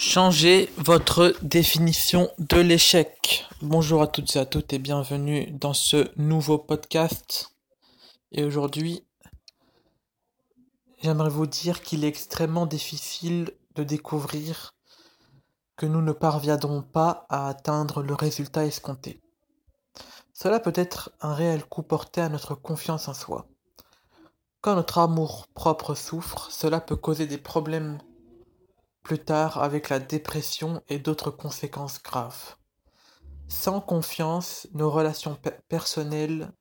Changez votre définition de l'échec. Bonjour à toutes et à toutes et bienvenue dans ce nouveau podcast. Et aujourd'hui, j'aimerais vous dire qu'il est extrêmement difficile de découvrir que nous ne parviendrons pas à atteindre le résultat escompté. Cela peut être un réel coup porté à notre confiance en soi. Quand notre amour propre souffre, cela peut causer des problèmes plus tard avec la dépression et d'autres conséquences graves. Sans confiance, nos relations personnelles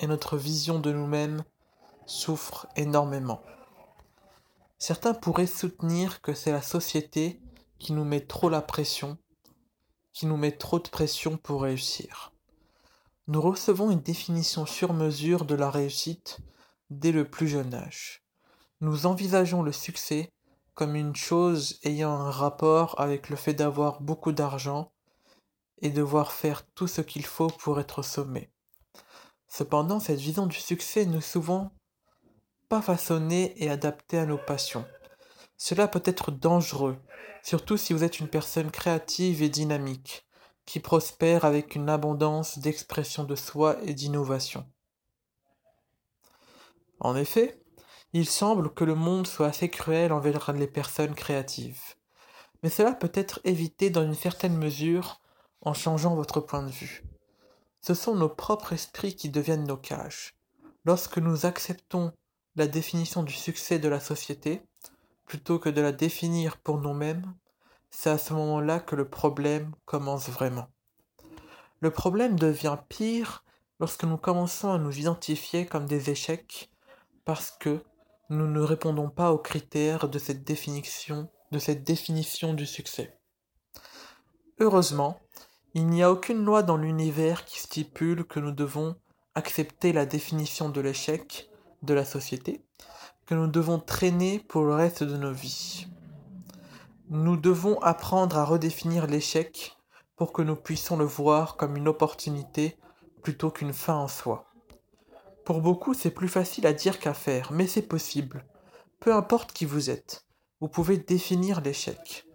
et notre vision de nous-mêmes souffrent énormément. Certains pourraient soutenir que c'est la société qui nous met trop la pression, qui nous met trop de pression pour réussir. Nous recevons une définition sur mesure de la réussite dès le plus jeune âge. Nous envisageons le succès comme une chose ayant un rapport avec le fait d'avoir beaucoup d'argent et devoir faire tout ce qu'il faut pour être sommé. Cependant, cette vision du succès n'est souvent pas façonnée et adaptée à nos passions. Cela peut être dangereux, surtout si vous êtes une personne créative et dynamique, qui prospère avec une abondance d'expression de soi et d'innovation. En effet, il semble que le monde soit assez cruel envers les personnes créatives. Mais cela peut être évité dans une certaine mesure en changeant votre point de vue. Ce sont nos propres esprits qui deviennent nos cages. Lorsque nous acceptons la définition du succès de la société, plutôt que de la définir pour nous-mêmes, c'est à ce moment-là que le problème commence vraiment. Le problème devient pire lorsque nous commençons à nous identifier comme des échecs parce que nous ne répondons pas aux critères de cette définition, de cette définition du succès. Heureusement, il n'y a aucune loi dans l'univers qui stipule que nous devons accepter la définition de l'échec de la société, que nous devons traîner pour le reste de nos vies. Nous devons apprendre à redéfinir l'échec pour que nous puissions le voir comme une opportunité plutôt qu'une fin en soi. Pour beaucoup, c'est plus facile à dire qu'à faire, mais c'est possible. Peu importe qui vous êtes, vous pouvez définir l'échec.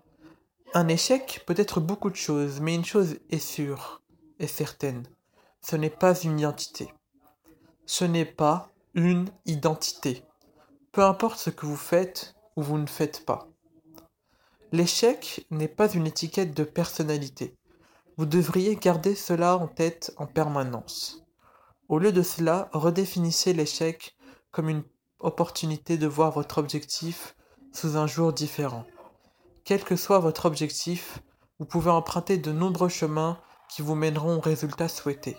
Un échec peut être beaucoup de choses, mais une chose est sûre et certaine. Ce n'est pas une identité. Ce n'est pas une identité. Peu importe ce que vous faites ou vous ne faites pas. L'échec n'est pas une étiquette de personnalité. Vous devriez garder cela en tête en permanence. Au lieu de cela, redéfinissez l'échec comme une opportunité de voir votre objectif sous un jour différent. Quel que soit votre objectif, vous pouvez emprunter de nombreux chemins qui vous mèneront au résultat souhaité.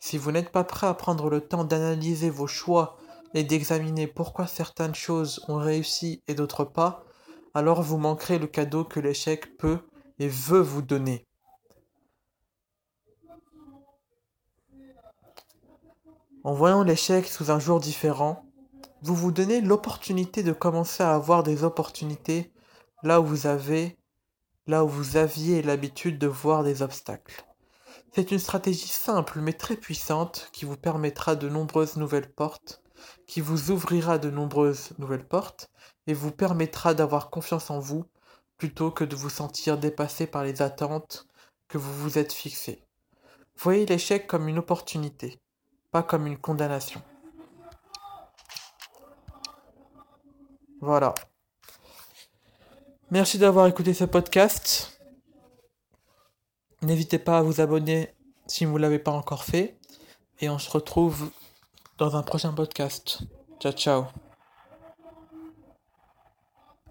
Si vous n'êtes pas prêt à prendre le temps d'analyser vos choix et d'examiner pourquoi certaines choses ont réussi et d'autres pas, alors vous manquerez le cadeau que l'échec peut et veut vous donner. En voyant l'échec sous un jour différent, vous vous donnez l'opportunité de commencer à avoir des opportunités là où vous avez, là où vous aviez l'habitude de voir des obstacles. C'est une stratégie simple mais très puissante qui vous permettra de nombreuses nouvelles portes, qui vous ouvrira de nombreuses nouvelles portes et vous permettra d'avoir confiance en vous plutôt que de vous sentir dépassé par les attentes que vous vous êtes fixées. Voyez l'échec comme une opportunité pas comme une condamnation. Voilà. Merci d'avoir écouté ce podcast. N'hésitez pas à vous abonner si vous ne l'avez pas encore fait. Et on se retrouve dans un prochain podcast. Ciao ciao.